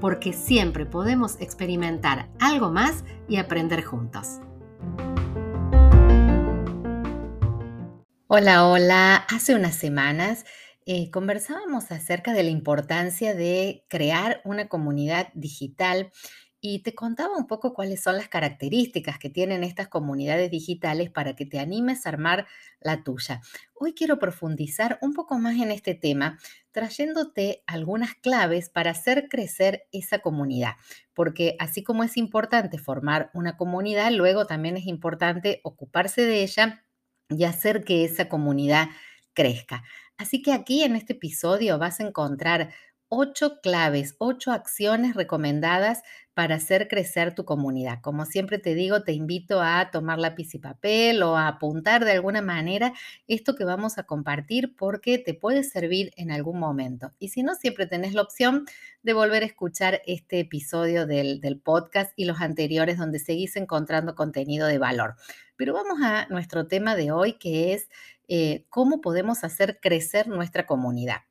porque siempre podemos experimentar algo más y aprender juntos. Hola, hola. Hace unas semanas eh, conversábamos acerca de la importancia de crear una comunidad digital y te contaba un poco cuáles son las características que tienen estas comunidades digitales para que te animes a armar la tuya. Hoy quiero profundizar un poco más en este tema, trayéndote algunas claves para hacer crecer esa comunidad, porque así como es importante formar una comunidad, luego también es importante ocuparse de ella y hacer que esa comunidad crezca. Así que aquí en este episodio vas a encontrar ocho claves, ocho acciones recomendadas para hacer crecer tu comunidad. Como siempre te digo, te invito a tomar lápiz y papel o a apuntar de alguna manera esto que vamos a compartir porque te puede servir en algún momento. Y si no, siempre tenés la opción de volver a escuchar este episodio del, podcast y los anteriores donde seguís encontrando contenido de valor. Pero vamos a nuestro tema de hoy que es eh, cómo podemos hacer crecer nuestra comunidad.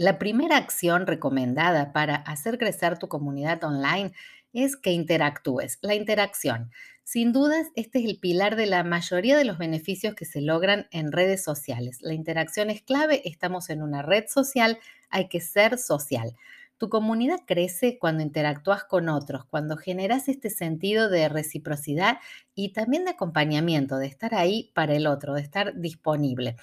La primera acción recomendada para hacer crecer tu comunidad online es que interactúes. La interacción. Sin dudas, este es el pilar de la mayoría de los beneficios que se logran en redes sociales. La interacción es clave, estamos en una red social, hay que ser social. Tu comunidad crece cuando interactúas con otros, cuando generas este sentido de reciprocidad y también de acompañamiento, de estar ahí para el otro, de estar disponible.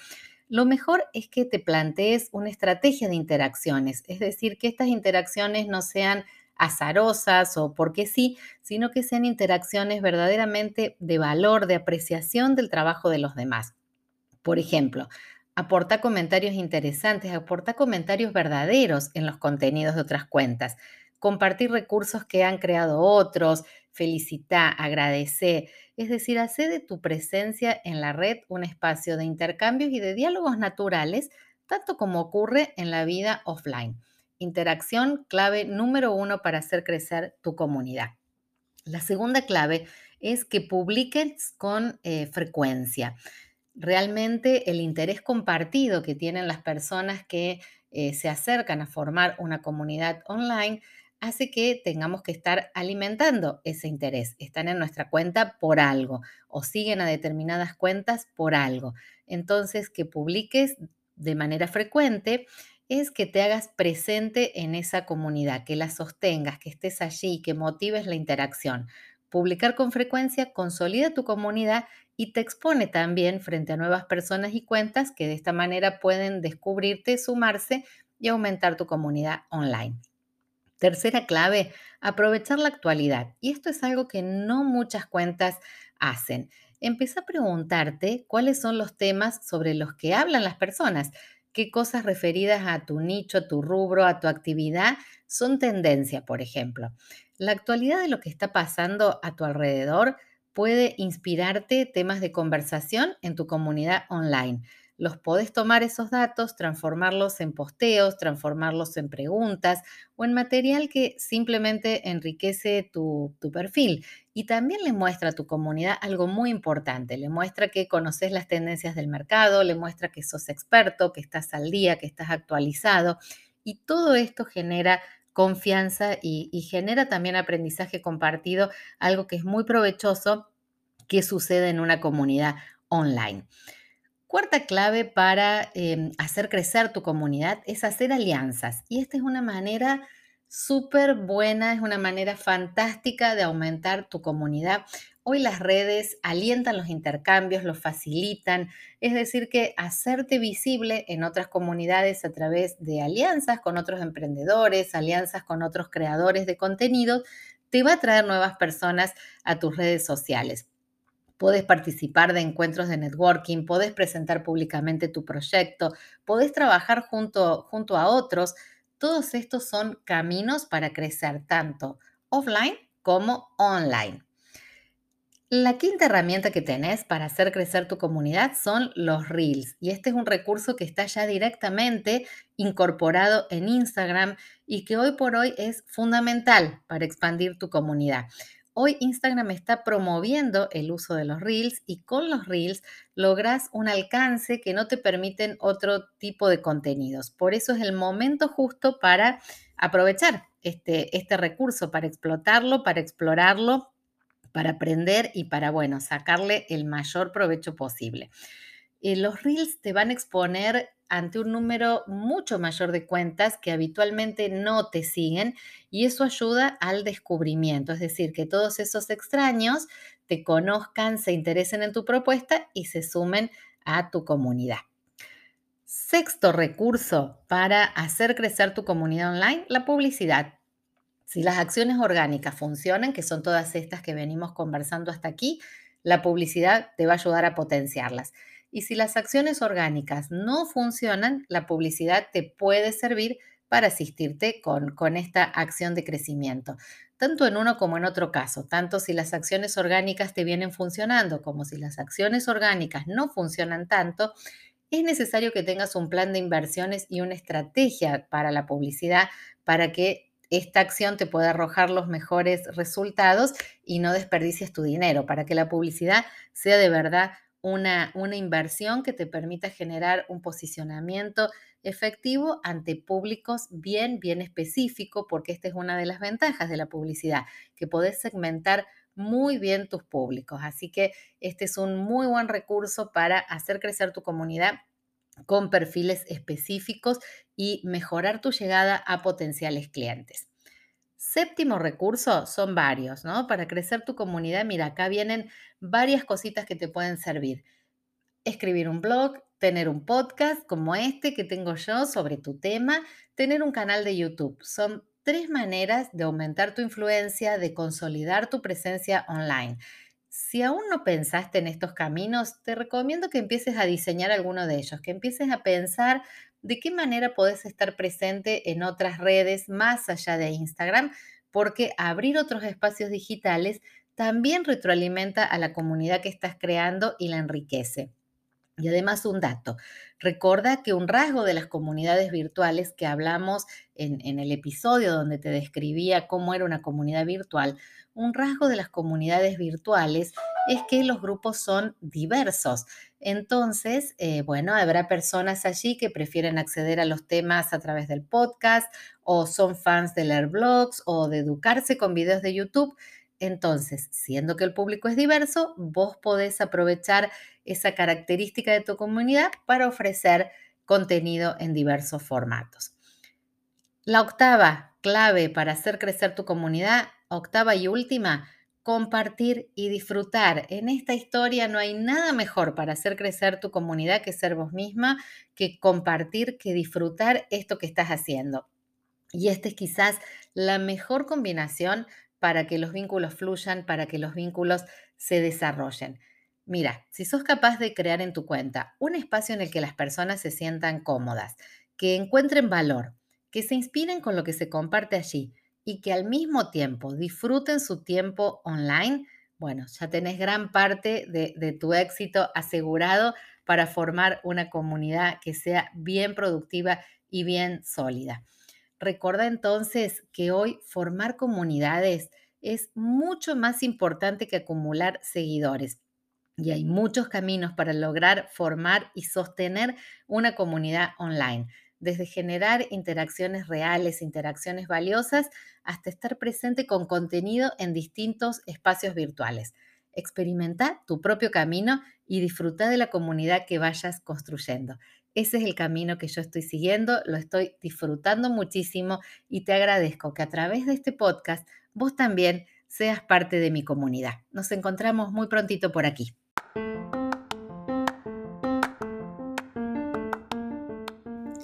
Lo mejor es que te plantees una estrategia de interacciones, es decir, que estas interacciones no sean azarosas o porque sí, sino que sean interacciones verdaderamente de valor, de apreciación del trabajo de los demás. Por ejemplo, aporta comentarios interesantes, aporta comentarios verdaderos en los contenidos de otras cuentas, compartir recursos que han creado otros, felicitar, agradecer, es decir, hacer de tu presencia en la red un espacio de intercambios y de diálogos naturales, tanto como ocurre en la vida offline. Interacción clave número uno para hacer crecer tu comunidad. La segunda clave es que publiques con eh, frecuencia realmente el interés compartido que tienen las personas que eh, se acercan a formar una comunidad online hace que tengamos que estar alimentando ese interés. Están en nuestra cuenta por algo o siguen a determinadas cuentas por algo. Entonces, que publiques de manera frecuente es que te hagas presente en esa comunidad, que la sostengas, que estés allí, que motives la interacción. Publicar con frecuencia consolida tu comunidad y te expone también frente a nuevas personas y cuentas que de esta manera pueden descubrirte, sumarse y aumentar tu comunidad online. Tercera clave, aprovechar la actualidad. Y esto es algo que no muchas cuentas hacen. Empieza a preguntarte cuáles son los temas sobre los que hablan las personas, qué cosas referidas a tu nicho, a tu rubro, a tu actividad son tendencia, por ejemplo. La actualidad de lo que está pasando a tu alrededor puede inspirarte temas de conversación en tu comunidad online. Los podés tomar esos datos, transformarlos en posteos, transformarlos en preguntas o en material que simplemente enriquece tu, perfil. Y también le muestra a tu comunidad algo muy importante. Le muestra que conoces las tendencias del mercado, le muestra que sos experto, que estás al día, que estás actualizado. Y todo esto genera confianza y, genera también aprendizaje compartido, algo que es muy provechoso que sucede en una comunidad online. Cuarta clave para em, hacer crecer tu comunidad es hacer alianzas. Y esta es una manera súper buena, es una manera fantástica de aumentar tu comunidad. Hoy las redes alientan los intercambios, los facilitan, es decir, que hacerte visible en otras comunidades a través de alianzas con otros emprendedores, alianzas con otros creadores de contenido, te va a traer nuevas personas a tus redes sociales. Puedes participar de encuentros de networking, puedes presentar públicamente tu proyecto, puedes trabajar junto, junto a otros. Todos estos son caminos para crecer tanto offline como online. La quinta herramienta que tenés para hacer crecer tu comunidad son los reels y este es un recurso que está ya directamente incorporado en Instagram y que hoy por hoy es fundamental para expandir tu comunidad. Hoy Instagram está promoviendo el uso de los reels y con los reels logras un alcance que no te permiten otro tipo de contenidos. Por eso es el momento justo para aprovechar este, este recurso, para explotarlo, para explorarlo para aprender y para, bueno, sacarle el mayor provecho posible. Eh, los reels te van a exponer ante un número mucho mayor de cuentas que habitualmente no te siguen y eso ayuda al descubrimiento, es decir, que todos esos extraños te conozcan, se interesen en tu propuesta y se sumen a tu comunidad. Sexto recurso para hacer crecer tu comunidad online, la publicidad. Si las acciones orgánicas funcionan, que son todas estas que venimos conversando hasta aquí, la publicidad te va a ayudar a potenciarlas. Y si las acciones orgánicas no funcionan, la publicidad te puede servir para asistirte con, con esta acción de crecimiento, tanto en uno como en otro caso, tanto si las acciones orgánicas te vienen funcionando como si las acciones orgánicas no funcionan tanto, es necesario que tengas un plan de inversiones y una estrategia para la publicidad para que esta acción te puede arrojar los mejores resultados y no desperdicies tu dinero, para que la publicidad sea de verdad una, una inversión que te permita generar un posicionamiento efectivo ante públicos bien, bien específico, porque esta es una de las ventajas de la publicidad, que podés segmentar muy bien tus públicos. Así que este es un muy buen recurso para hacer crecer tu comunidad con perfiles específicos y mejorar tu llegada a potenciales clientes. Séptimo recurso son varios, ¿no? Para crecer tu comunidad, mira, acá vienen varias cositas que te pueden servir. Escribir un blog, tener un podcast como este que tengo yo sobre tu tema, tener un canal de YouTube. Son tres maneras de aumentar tu influencia, de consolidar tu presencia online. Si aún no pensaste en estos caminos, te recomiendo que empieces a diseñar alguno de ellos, que empieces a pensar de qué manera podés estar presente en otras redes más allá de Instagram, porque abrir otros espacios digitales también retroalimenta a la comunidad que estás creando y la enriquece. Y además un dato, recuerda que un rasgo de las comunidades virtuales que hablamos en, en, el episodio donde te describía cómo era una comunidad virtual, un rasgo de las comunidades virtuales es que los grupos son diversos. Entonces, eh, bueno, habrá personas allí que prefieren acceder a los temas a través del podcast o son fans de leer blogs o de educarse con videos de YouTube. Entonces, siendo que el público es diverso, vos podés aprovechar esa característica de tu comunidad para ofrecer contenido en diversos formatos. La octava clave para hacer crecer tu comunidad, octava y última, compartir y disfrutar. En esta historia no hay nada mejor para hacer crecer tu comunidad que ser vos misma, que compartir, que disfrutar esto que estás haciendo. Y esta es quizás la mejor combinación para que los vínculos fluyan, para que los vínculos se desarrollen. Mira, si sos capaz de crear en tu cuenta un espacio en el que las personas se sientan cómodas, que encuentren valor, que se inspiren con lo que se comparte allí y que al mismo tiempo disfruten su tiempo online, bueno, ya tenés gran parte de, de tu éxito asegurado para formar una comunidad que sea bien productiva y bien sólida. Recuerda entonces que hoy formar comunidades es mucho más importante que acumular seguidores. Y hay muchos caminos para lograr formar y sostener una comunidad online, desde generar interacciones reales, interacciones valiosas, hasta estar presente con contenido en distintos espacios virtuales. Experimenta tu propio camino y disfruta de la comunidad que vayas construyendo. Ese es el camino que yo estoy siguiendo, lo estoy disfrutando muchísimo y te agradezco que a través de este podcast vos también seas parte de mi comunidad. Nos encontramos muy prontito por aquí.